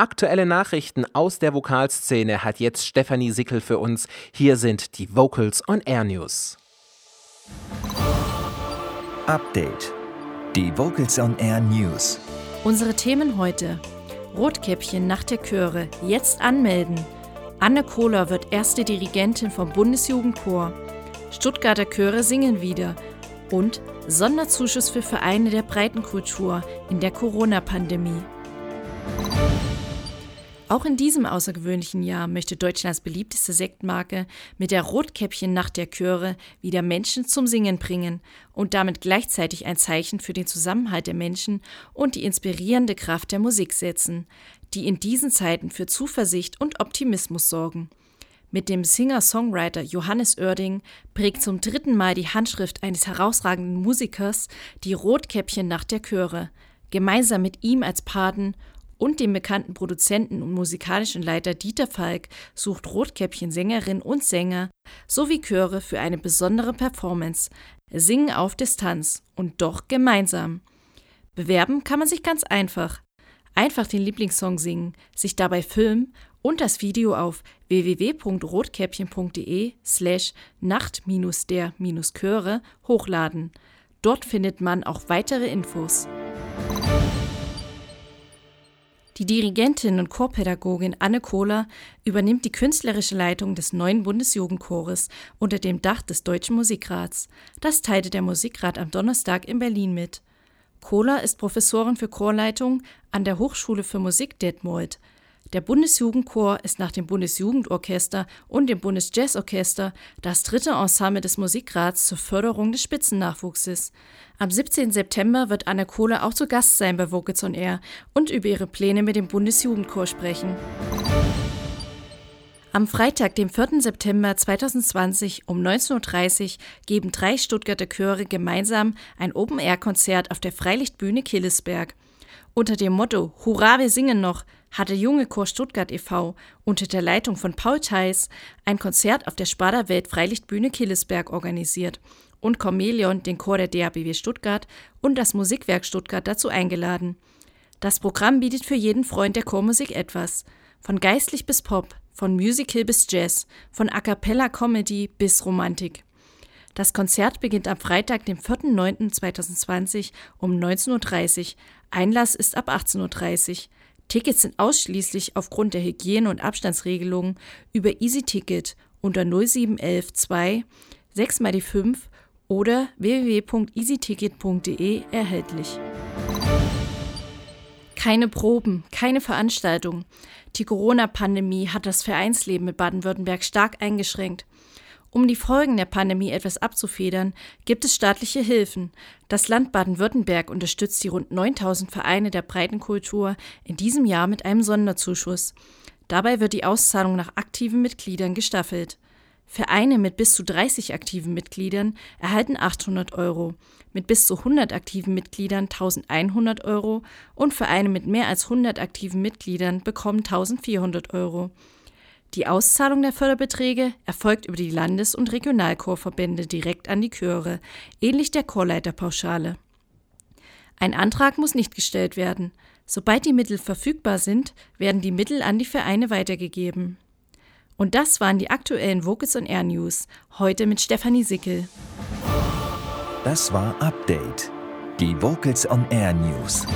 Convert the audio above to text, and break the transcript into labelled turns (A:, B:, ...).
A: Aktuelle Nachrichten aus der Vokalszene hat jetzt Stefanie Sickel für uns. Hier sind die Vocals on Air News.
B: Update. Die Vocals on Air News.
C: Unsere Themen heute. Rotkäppchen nach der Chöre. Jetzt anmelden. Anne Kohler wird erste Dirigentin vom Bundesjugendchor. Stuttgarter Chöre singen wieder. Und Sonderzuschuss für Vereine der Breitenkultur in der Corona-Pandemie. Auch in diesem außergewöhnlichen Jahr möchte Deutschlands beliebteste Sektmarke mit der Rotkäppchen Nacht der Chöre wieder Menschen zum Singen bringen und damit gleichzeitig ein Zeichen für den Zusammenhalt der Menschen und die inspirierende Kraft der Musik setzen, die in diesen Zeiten für Zuversicht und Optimismus sorgen. Mit dem Singer-Songwriter Johannes Oerding prägt zum dritten Mal die Handschrift eines herausragenden Musikers die Rotkäppchen Nacht der Chöre, gemeinsam mit ihm als Paten und dem bekannten Produzenten und musikalischen Leiter Dieter Falk sucht Rotkäppchen Sängerinnen und Sänger sowie Chöre für eine besondere Performance, Singen auf Distanz und doch gemeinsam. Bewerben kann man sich ganz einfach. Einfach den Lieblingssong singen, sich dabei filmen und das Video auf www.rotkäppchen.de slash nacht-der-chöre hochladen. Dort findet man auch weitere Infos. Die Dirigentin und Chorpädagogin Anne Kohler übernimmt die künstlerische Leitung des neuen Bundesjugendchores unter dem Dach des Deutschen Musikrats. Das teilte der Musikrat am Donnerstag in Berlin mit. Kohler ist Professorin für Chorleitung an der Hochschule für Musik Detmold. Der Bundesjugendchor ist nach dem Bundesjugendorchester und dem Bundesjazzorchester das dritte Ensemble des Musikrats zur Förderung des Spitzennachwuchses. Am 17. September wird Anne Kohle auch zu Gast sein bei Vocals on Air und über ihre Pläne mit dem Bundesjugendchor sprechen. Am Freitag, dem 4. September 2020 um 19.30 Uhr geben drei Stuttgarter Chöre gemeinsam ein Open-Air-Konzert auf der Freilichtbühne Killesberg. Unter dem Motto Hurra, wir singen noch hatte Junge Chor Stuttgart e.V. unter der Leitung von Paul Theis ein Konzert auf der Sparda Welt Freilichtbühne Killesberg organisiert und Cormelion, den Chor der DABW Stuttgart und das Musikwerk Stuttgart dazu eingeladen. Das Programm bietet für jeden Freund der Chormusik etwas. Von geistlich bis Pop, von Musical bis Jazz, von A cappella Comedy bis Romantik. Das Konzert beginnt am Freitag, dem 4.9.2020 um 19.30 Uhr. Einlass ist ab 18.30 Uhr. Tickets sind ausschließlich aufgrund der Hygiene- und Abstandsregelungen über EasyTicket unter 07112 6 mal die 5 oder www.easyticket.de erhältlich. Keine Proben, keine Veranstaltungen. Die Corona-Pandemie hat das Vereinsleben in Baden-Württemberg stark eingeschränkt. Um die Folgen der Pandemie etwas abzufedern, gibt es staatliche Hilfen. Das Land Baden-Württemberg unterstützt die rund 9000 Vereine der Breitenkultur in diesem Jahr mit einem Sonderzuschuss. Dabei wird die Auszahlung nach aktiven Mitgliedern gestaffelt. Vereine mit bis zu 30 aktiven Mitgliedern erhalten 800 Euro, mit bis zu 100 aktiven Mitgliedern 1100 Euro und Vereine mit mehr als 100 aktiven Mitgliedern bekommen 1400 Euro. Die Auszahlung der Förderbeträge erfolgt über die Landes- und Regionalchorverbände direkt an die Chöre, ähnlich der Chorleiterpauschale. Ein Antrag muss nicht gestellt werden. Sobald die Mittel verfügbar sind, werden die Mittel an die Vereine weitergegeben. Und das waren die aktuellen Vocals on Air News, heute mit Stefanie Sickel.
B: Das war Update, die Vocals on Air News.